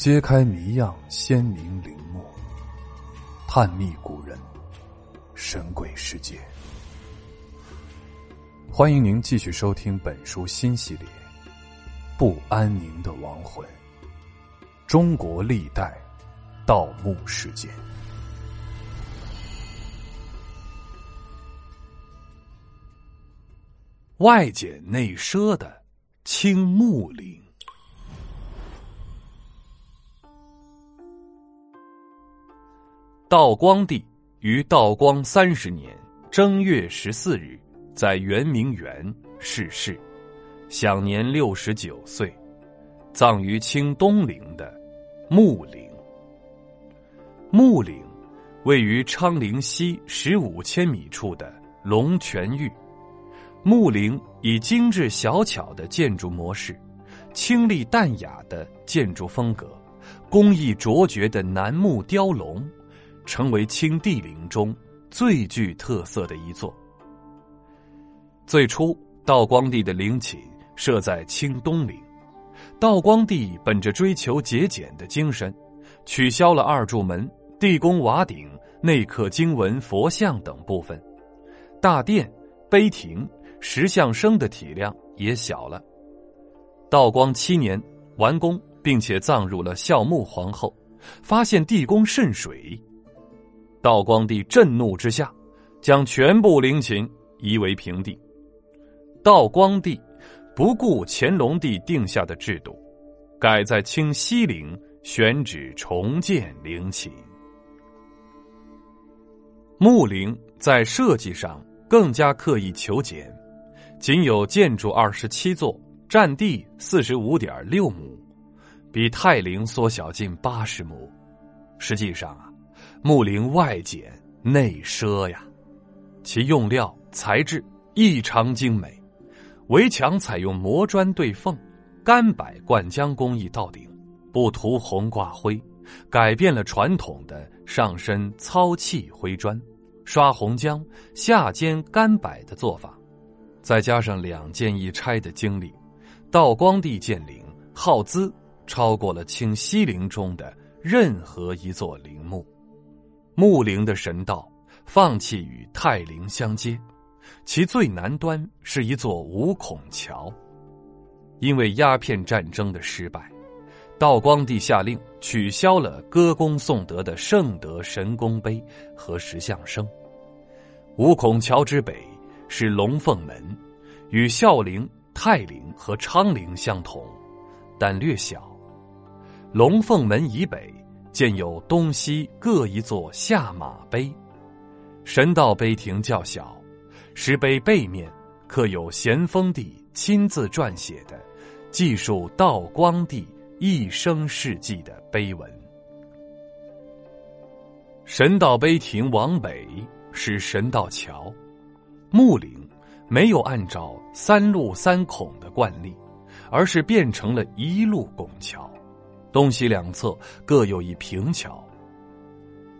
揭开谜样鲜明陵墓，探秘古人神鬼世界。欢迎您继续收听本书新系列《不安宁的亡魂：中国历代盗墓事件》。外简内奢的清墓陵。道光帝于道光三十年正月十四日，在圆明园逝世，享年六十九岁，葬于清东陵的墓陵。墓陵位于昌陵西十五千米处的龙泉峪。墓陵以精致小巧的建筑模式、清丽淡雅的建筑风格、工艺卓绝的楠木雕龙，成为清帝陵中最具特色的一座。最初，道光帝的陵寝设在清东陵，道光帝本着追求节俭的精神，取消了二柱门、地宫瓦顶内刻经文佛像等部分，大殿、碑亭。石像生的体量也小了。道光七年完工，并且葬入了孝穆皇后，发现地宫渗水，道光帝震怒之下，将全部陵寝夷为平地。道光帝不顾乾隆帝定下的制度，改在清西陵选址重建陵寝。墓陵在设计上更加刻意求简。仅有建筑二十七座，占地四十五点六亩，比泰陵缩小近八十亩。实际上啊，墓陵外简内奢呀，其用料材质异常精美，围墙采用磨砖对缝、干柏灌浆工艺到顶，不涂红挂灰，改变了传统的上身糙砌灰砖、刷红浆、下尖干柏的做法。再加上两建一拆的经历，道光帝建陵耗资超过了清西陵中的任何一座陵墓。墓陵的神道放弃与泰陵相接，其最南端是一座五孔桥。因为鸦片战争的失败，道光帝下令取消了歌功颂德的圣德神功碑和石像生。五孔桥之北。是龙凤门，与孝陵、泰陵和昌陵相同，但略小。龙凤门以北建有东西各一座下马碑，神道碑亭较小，石碑背面刻有咸丰帝亲自撰写的记述道光帝一生事迹的碑文。神道碑亭往北是神道桥。墓陵没有按照三路三孔的惯例，而是变成了一路拱桥，东西两侧各有一平桥。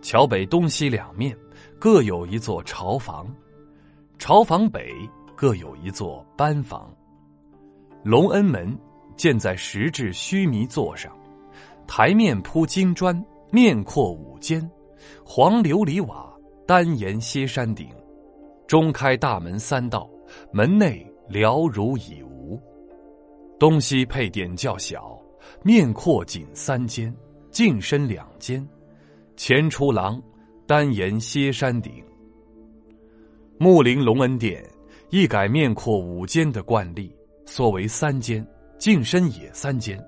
桥北东西两面各有一座朝房，朝房北各有一座班房。隆恩门建在石质须弥座上，台面铺金砖，面阔五间，黄琉璃瓦，单檐歇山顶。中开大门三道，门内寥如已无。东西配殿较小，面阔仅三间，进深两间，前出廊，单檐歇山顶。木陵隆恩殿一改面阔五间的惯例，缩为三间，进深也三间，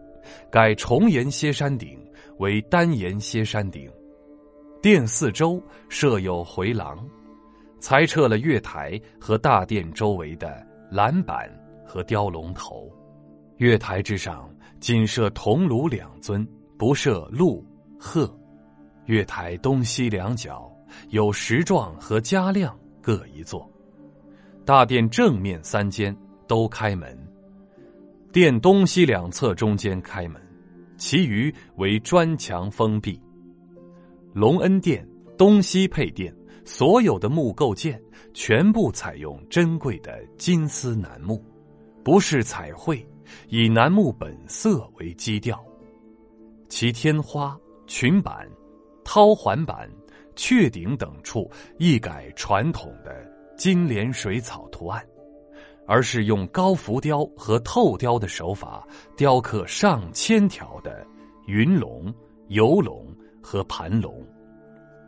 改重檐歇山顶为单檐歇山顶。殿四周设有回廊。裁撤了月台和大殿周围的栏板和雕龙头，月台之上仅设铜炉两尊，不设鹿、鹤。月台东西两角有石幢和嘉亮各一座。大殿正面三间都开门，殿东西两侧中间开门，其余为砖墙封闭。隆恩殿东西配殿。所有的木构件全部采用珍贵的金丝楠木，不是彩绘，以楠木本色为基调。其天花、裙板、绦环板、雀顶等处一改传统的金莲水草图案，而是用高浮雕和透雕的手法雕刻上千条的云龙、游龙和盘龙。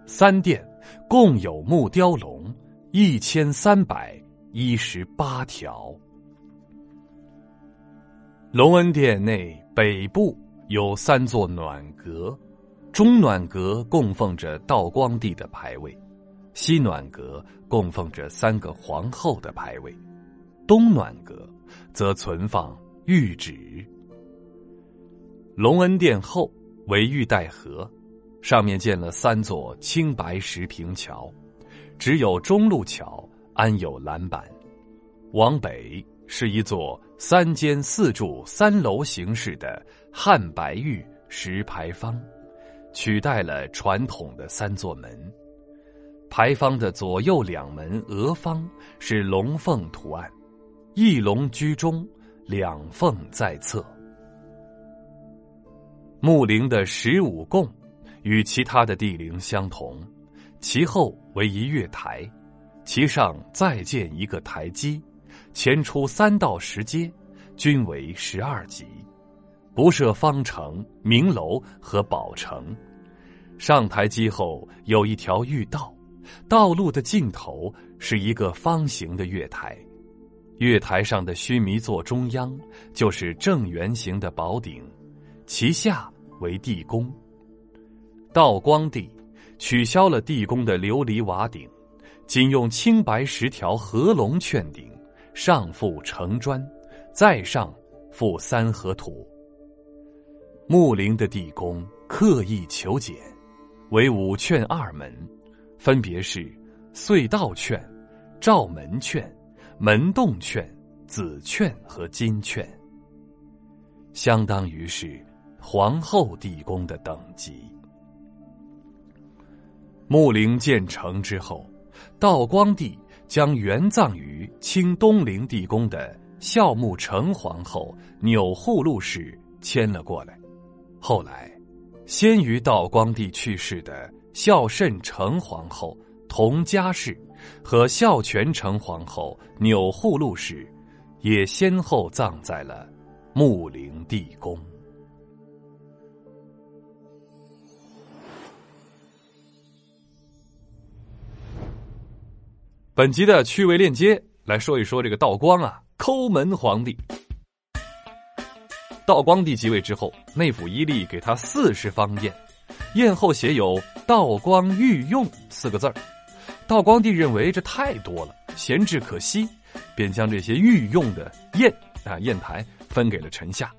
三殿共有木雕龙一千三百一十八条。隆恩殿内北部有三座暖阁，中暖阁供奉着道光帝的牌位，西暖阁供奉着三个皇后的牌位，东暖阁则存放玉旨。隆恩殿后为玉带河。上面建了三座青白石平桥，只有中路桥安有栏板。往北是一座三间四柱三楼形式的汉白玉石牌坊，取代了传统的三座门。牌坊的左右两门额方是龙凤图案，一龙居中，两凤在侧。墓陵的十五供。与其他的帝陵相同，其后为一月台，其上再建一个台基，前出三到十阶，均为十二级，不设方城、明楼和宝城。上台基后有一条御道，道路的尽头是一个方形的月台，月台上的须弥座中央就是正圆形的宝顶，其下为地宫。道光帝取消了地宫的琉璃瓦顶，仅用青白石条合龙券顶，上覆城砖，再上覆三合土。木陵的地宫刻意求简，为五券二门，分别是隧道券、照门券、门洞券、紫券和金券，相当于是皇后地宫的等级。木陵建成之后，道光帝将原葬于清东陵地宫的孝穆成皇后钮祜禄氏迁了过来。后来，先于道光帝去世的孝慎成皇后佟佳氏和孝全成皇后钮祜禄氏，也先后葬在了穆陵地宫。本集的趣味链接来说一说这个道光啊，抠门皇帝。道光帝即位之后，内府一立给他四十方砚，砚后写有“道光御用”四个字儿。道光帝认为这太多了，闲置可惜，便将这些御用的砚啊砚台分给了臣下。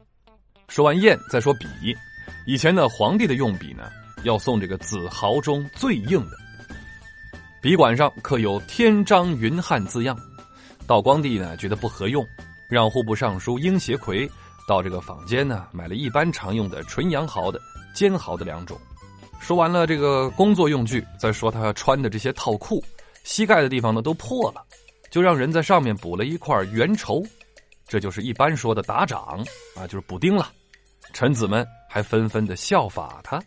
说完砚，再说笔。以前呢，皇帝的用笔呢，要送这个紫毫中最硬的。笔管上刻有“天章云汉”字样，道光帝呢觉得不合用，让户部尚书英协奎到这个坊间呢买了一般常用的纯羊毫的、尖毫的两种。说完了这个工作用具，再说他穿的这些套裤，膝盖的地方呢都破了，就让人在上面补了一块圆绸，这就是一般说的打掌啊，就是补丁了。臣子们还纷纷的效法他。